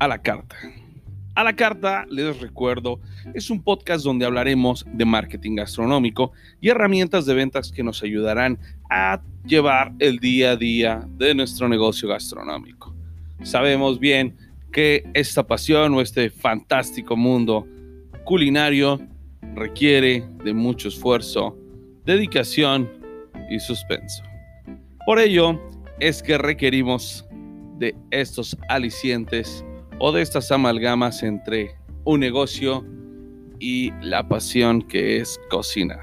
a la carta. A la carta, les recuerdo, es un podcast donde hablaremos de marketing gastronómico y herramientas de ventas que nos ayudarán a llevar el día a día de nuestro negocio gastronómico. Sabemos bien que esta pasión o este fantástico mundo culinario requiere de mucho esfuerzo, dedicación y suspenso. Por ello es que requerimos de estos alicientes o de estas amalgamas entre un negocio y la pasión que es cocinar.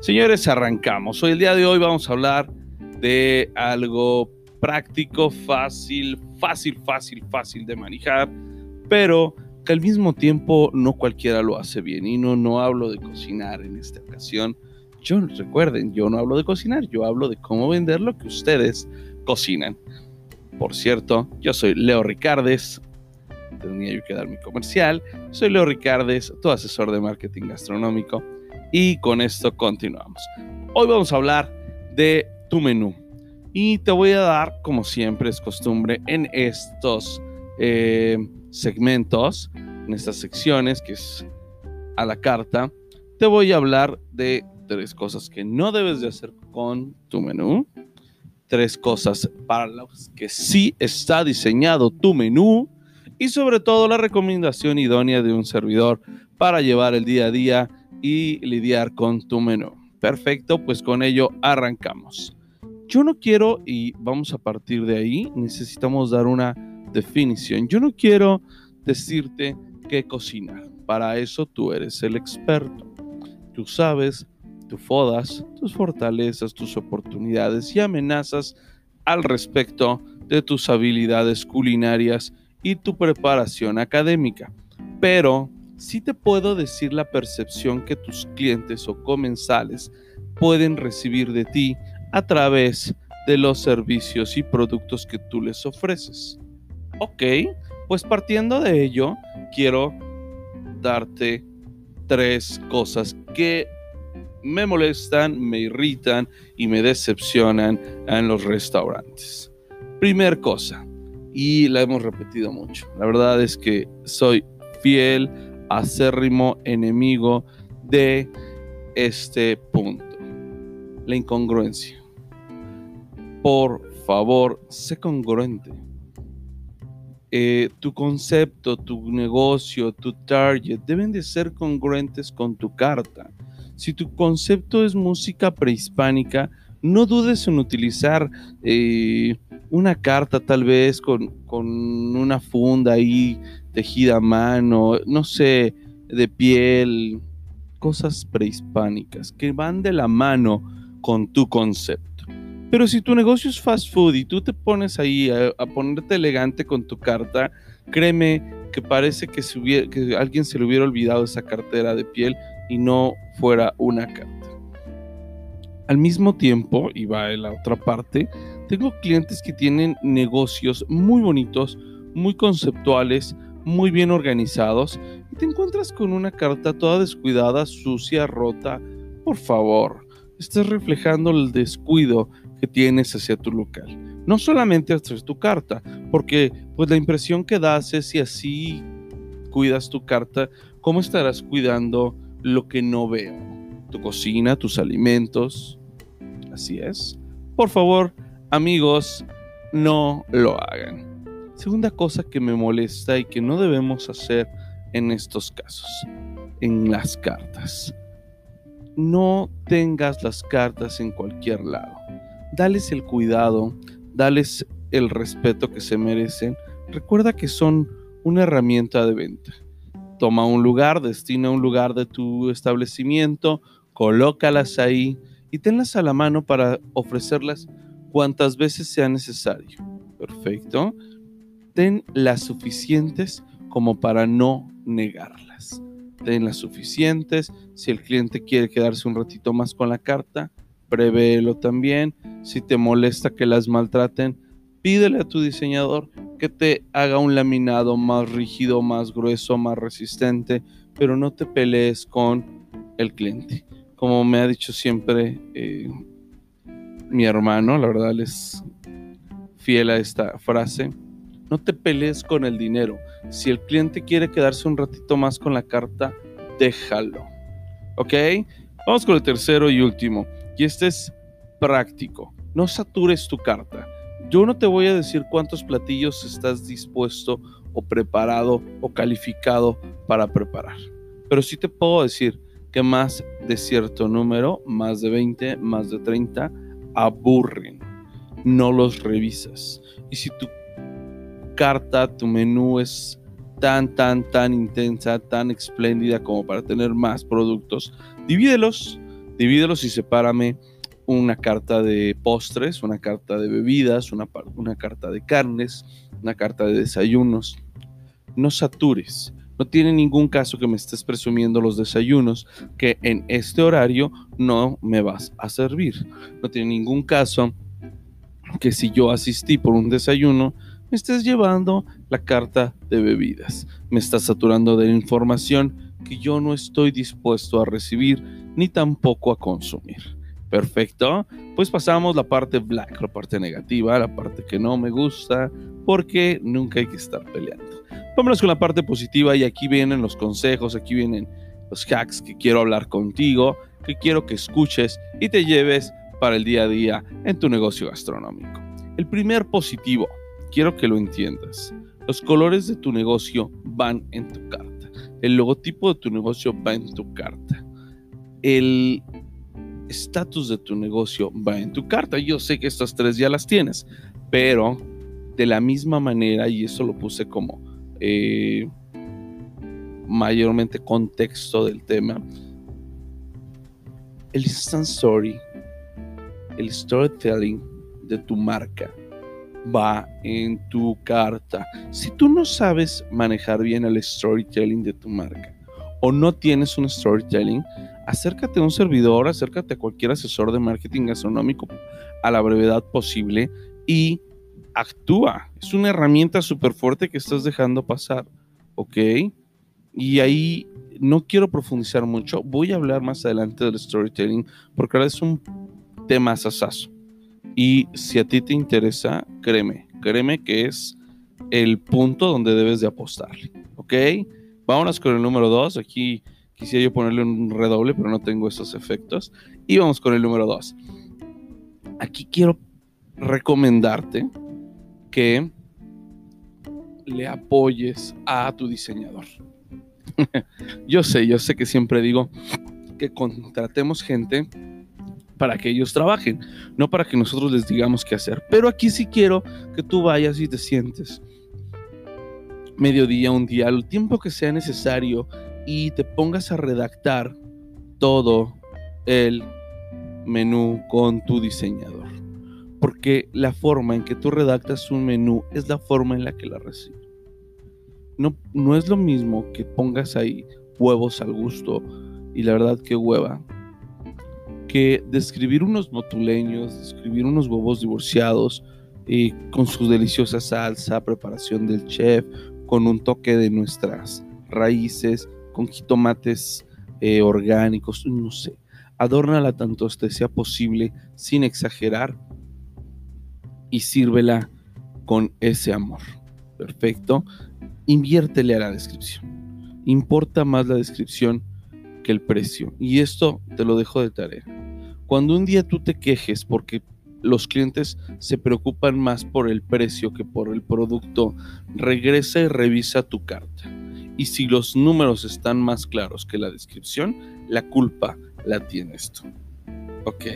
Señores, arrancamos. Hoy el día de hoy vamos a hablar de algo práctico, fácil, fácil, fácil, fácil de manejar, pero que al mismo tiempo no cualquiera lo hace bien. Y no, no hablo de cocinar en esta ocasión. Yo, recuerden, yo no hablo de cocinar, yo hablo de cómo vender lo que ustedes cocinan. Por cierto, yo soy Leo Ricardes, tenía yo que dar mi comercial. Soy Leo Ricardes, tu asesor de marketing gastronómico. Y con esto continuamos. Hoy vamos a hablar de tu menú. Y te voy a dar, como siempre es costumbre, en estos eh, segmentos, en estas secciones que es a la carta, te voy a hablar de tres cosas que no debes de hacer con tu menú. Tres cosas para las que sí está diseñado tu menú y sobre todo la recomendación idónea de un servidor para llevar el día a día y lidiar con tu menú. Perfecto, pues con ello arrancamos. Yo no quiero, y vamos a partir de ahí, necesitamos dar una definición. Yo no quiero decirte qué cocinar. Para eso tú eres el experto. Tú sabes, tú fodas, tus fortalezas, tus oportunidades y amenazas al respecto de tus habilidades culinarias y tu preparación académica. Pero sí te puedo decir la percepción que tus clientes o comensales pueden recibir de ti a través de los servicios y productos que tú les ofreces. Ok, pues partiendo de ello, quiero darte tres cosas que me molestan, me irritan y me decepcionan en los restaurantes. Primer cosa, y la hemos repetido mucho. La verdad es que soy fiel, acérrimo enemigo de este punto. La incongruencia. Por favor, sé congruente. Eh, tu concepto, tu negocio, tu target deben de ser congruentes con tu carta. Si tu concepto es música prehispánica, no dudes en utilizar eh, una carta tal vez con, una funda ahí tejida a mano, no sé, de piel, cosas prehispánicas que van de la mano con tu concepto. Pero si tu negocio es fast food y tú te pones ahí a, ponerte elegante con tu carta, créeme que parece que, que alguien se le hubiera olvidado esa cartera de piel y no fuera una carta. Al mismo tiempo, y va en la otra parte, tengo clientes que tienen negocios muy bonitos, muy conceptuales, muy bien organizados, y te encuentras con una carta toda descuidada, sucia, rota. Por favor, estás reflejando el descuido que tienes hacia tu local. No solamente hacia tu carta, porque pues la impresión que das es si así cuidas tu carta, ¿cómo estarás cuidando lo que no veo? Tu cocina, tus alimentos, Así es. Por favor, amigos, no lo hagan. Segunda cosa que me molesta y que no debemos hacer en estos casos, en las cartas. No tengas las cartas en cualquier lado. Dales el cuidado, dales el respeto que se merecen. Recuerda que son una herramienta de venta. Toma un lugar, destina un lugar de tu establecimiento, colócalas ahí, y tenlas a la mano para ofrecerlas cuantas veces sea necesario. Perfecto. Ten las suficientes como para no negarlas. Ten las suficientes. Si el cliente quiere quedarse un ratito más con la carta, prevéelo también. Si te molesta que las maltraten, pídele a tu diseñador que te haga un laminado más rígido, más grueso, más resistente, pero no te pelees con el cliente como me ha dicho siempre eh, mi hermano, la verdad es fiel a esta frase, No te pelees con el dinero. Si el cliente quiere quedarse un ratito más con la carta, déjalo. ¿Ok? Vamos con el tercero y último. Y este es práctico. No satures tu carta. Yo no te voy a decir cuántos platillos estás dispuesto o preparado o calificado para preparar. Pero sí te puedo decir que más de cierto número, más de 20, más de 30, aburren. No los revisas. Y si tu carta, tu menú es tan, tan, tan intensa, tan espléndida como para tener más productos, divídelos, divídelos y sepárame una carta de postres, una carta de bebidas, una, una carta de carnes, una carta de desayunos. No satures. No tiene ningún caso que me estés presumiendo los desayunos que en este horario no me vas a servir. No tiene ningún caso que si yo asistí por un desayuno, me estés llevando la carta de bebidas. Me estás saturando de información que yo no estoy dispuesto a recibir ni tampoco a consumir. Perfecto. Pues pasamos la parte black, la parte negativa, la parte que no me gusta, porque nunca hay que estar peleando. Vámonos con la parte positiva y aquí vienen los consejos, aquí vienen los hacks que quiero hablar contigo, que quiero que escuches y te lleves para el día a día en tu negocio gastronómico. El primer positivo, quiero que lo entiendas. Los colores de tu negocio van en tu carta. El logotipo de tu negocio va en tu carta. El estatus de tu negocio va en tu carta. Yo sé que estas tres ya las tienes, pero de la misma manera, y eso lo puse como eh, mayormente contexto del tema, el instant story, el storytelling de tu marca va en tu carta. Si tú no sabes manejar bien el storytelling de tu marca o no tienes un storytelling, acércate a un servidor, acércate a cualquier asesor de marketing gastronómico a la brevedad posible y actúa. Es una herramienta súper fuerte que estás dejando pasar, ¿ok? Y ahí no quiero profundizar mucho, voy a hablar más adelante del storytelling porque ahora es un tema sasazo. Y si a ti te interesa, créeme, créeme que es el punto donde debes de apostarle, ¿ok? Vámonos con el número 2, aquí Quisiera yo ponerle un redoble, pero no tengo esos efectos. Y vamos con el número 2. Aquí quiero recomendarte que le apoyes a tu diseñador. yo sé, yo sé que siempre digo que contratemos gente para que ellos trabajen, no para que nosotros les digamos qué hacer. Pero aquí sí quiero que tú vayas y te sientes mediodía, un día, el tiempo que sea necesario y te pongas a redactar todo el menú con tu diseñador. Porque la forma en que tú redactas un menú es la forma en la que la recibe. No, no es lo mismo que pongas ahí huevos al gusto y la verdad que hueva. Que describir unos motuleños, describir unos huevos divorciados y con su deliciosa salsa, preparación del chef, con un toque de nuestras raíces, con jitomates eh, orgánicos, no sé. Adórnala tanto este sea posible sin exagerar y sírvela con ese amor. Perfecto. Inviértele a la descripción. Importa más la descripción que el precio. Y esto te lo dejo de tarea. Cuando un día tú te quejes porque los clientes se preocupan más por el precio que por el producto, regresa y revisa tu carta y si los números están más claros que la descripción, la culpa la tienes tú. ¿Ok?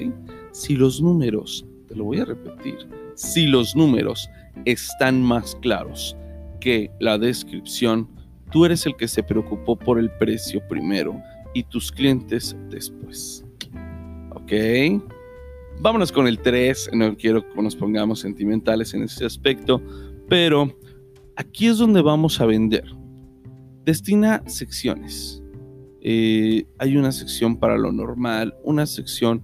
Si los números, te lo voy a repetir, si los números están más claros que la descripción, tú eres el que se preocupó por el precio primero y tus clientes después. ¿Ok? Vámonos con el 3, no quiero que nos pongamos sentimentales en ese aspecto, pero aquí es donde vamos a vender destina secciones. Eh, hay una sección para lo normal, una sección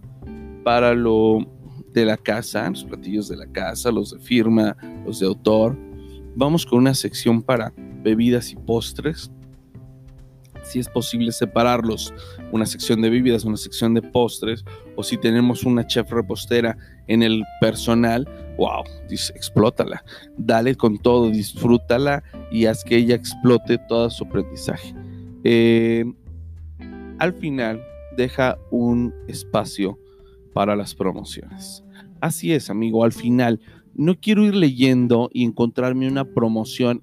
para lo de la casa, los platillos de la casa, los de firma, los de autor. Vamos con una sección para bebidas y postres. si es posible separarlos, una sección de bebidas, una sección de postres, o si tenemos una chef repostera en el personal, wow, explótala, dale con todo, disfrútala y haz que ella explote todo su aprendizaje. Eh, al final, deja un espacio para las promociones. Así es, amigo, al final, no quiero ir leyendo y encontrarme una promoción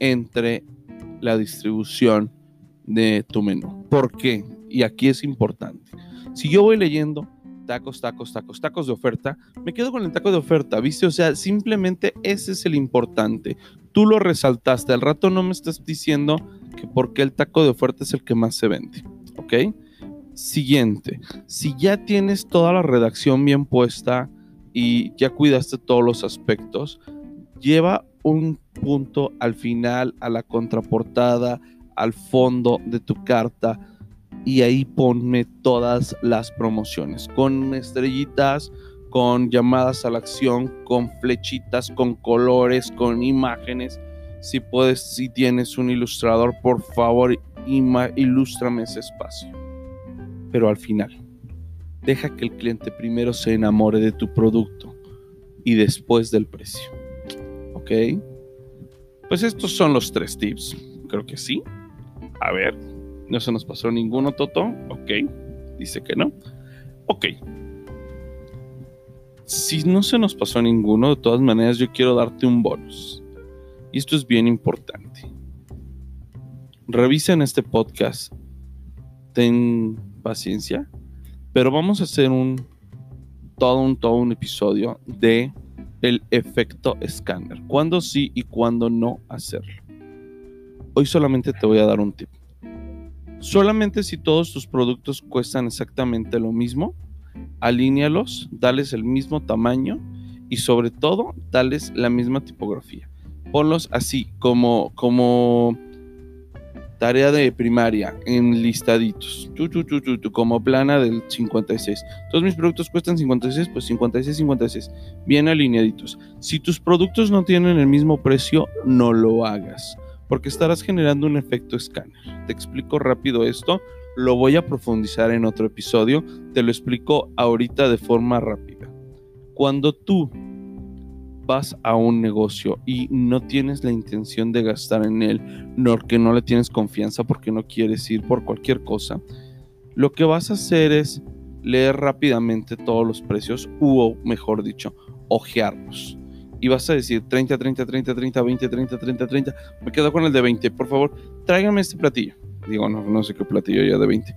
entre la distribución de tu menú. ¿Por qué? Y aquí es importante. Si yo voy leyendo tacos, tacos, tacos, tacos de oferta, me quedo con el taco de oferta, ¿viste? O sea, simplemente ese es el importante. Tú lo resaltaste, al rato no me estás diciendo que porque el taco de oferta es el que más se vende, ¿ok? Siguiente, si ya tienes toda la redacción bien puesta y ya cuidaste todos los aspectos, lleva un punto al final, a la contraportada, al fondo de tu carta y ahí ponme todas las promociones con estrellitas, con llamadas a la acción, con flechitas, con colores, con imágenes. Si puedes, si tienes un ilustrador, por favor, ilústrame ese espacio. Pero al final, deja que el cliente primero se enamore de tu producto y después del precio. ¿Ok? Pues estos son los tres tips. Creo que sí. A ver, no se nos pasó ninguno, Toto. Ok, dice que no. Ok. Si no se nos pasó ninguno, de todas maneras yo quiero darte un bonus. Y esto es bien importante. Revisen este podcast. Ten paciencia. Pero vamos a hacer un todo un todo un episodio de el efecto escáner. Cuándo sí y cuándo no hacerlo. Hoy solamente te voy a dar un tip. Solamente si todos tus productos cuestan exactamente lo mismo, alínealos, dales el mismo tamaño y sobre todo, dales la misma tipografía. Ponlos así, como, como tarea de primaria, en listaditos, como plana del 56. Todos mis productos cuestan 56, pues 56, 56, bien alineaditos. Si tus productos no tienen el mismo precio, no lo hagas porque estarás generando un efecto escáner. Te explico rápido esto, lo voy a profundizar en otro episodio, te lo explico ahorita de forma rápida. Cuando tú vas a un negocio y no tienes la intención de gastar en él, no que no le tienes confianza porque no quieres ir por cualquier cosa, lo que vas a hacer es leer rápidamente todos los precios, o mejor dicho, ojearlos y vas a decir 30, 30, 30, 30, 20, 30, 30, 30. Me quedo con el de 20. Por favor, tráigame este platillo. Digo, no, no sé qué platillo ya de 20.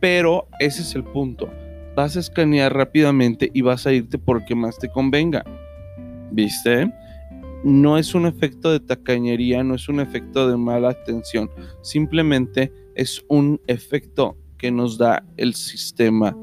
Pero ese es el punto. Vas a escanear rápidamente y vas a irte por el que más te convenga. ¿Viste? No es un efecto de tacañería, no es un efecto de mala atención. Simplemente es un efecto que nos da el sistema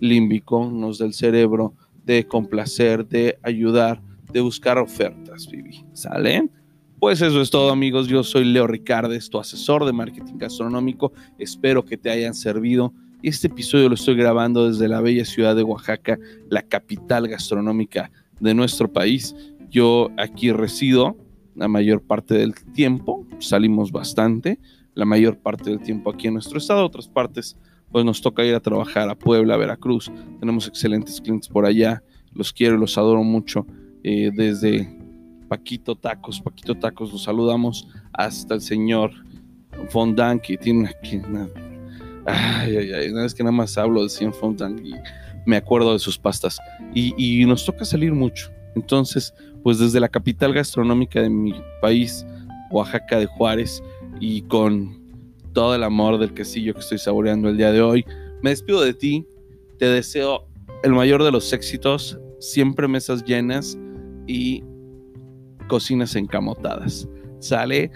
límbico, nos da el cerebro de complacer, de ayudar de buscar ofertas, Vivi. ¿Sale? Pues eso es todo amigos, yo soy Leo Ricardes, tu asesor de marketing gastronómico, espero que te hayan servido. Este episodio lo estoy grabando desde la bella ciudad de Oaxaca, la capital gastronómica de nuestro país. Yo aquí resido la mayor parte del tiempo, salimos bastante, la mayor parte del tiempo aquí en nuestro estado, otras partes pues nos toca ir a trabajar a Puebla, a Veracruz, tenemos excelentes clientes por allá, los quiero los adoro mucho eh, desde Paquito Tacos, Paquito Tacos, los saludamos hasta el señor Fondant, que tiene una, ay, ay, ay, una vez que nada más hablo del señor Fondant me acuerdo de sus pastas. Y, nos toca salir mucho. Entonces, pues desde la capital gastronómica de mi país, Oaxaca de Juárez, y con todo el amor del quesillo que estoy saboreando el día de hoy, me despido de ti. Te deseo el mayor de los éxitos, siempre mesas llenas y cocinas encamotadas. ¿Sale?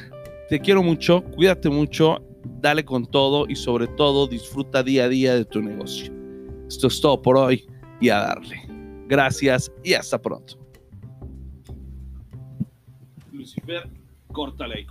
Te quiero mucho, cuídate mucho, dale con todo y sobre todo disfruta día a día de tu negocio. Esto es todo por hoy y a darle. Gracias y hasta pronto. Lucifer, córtale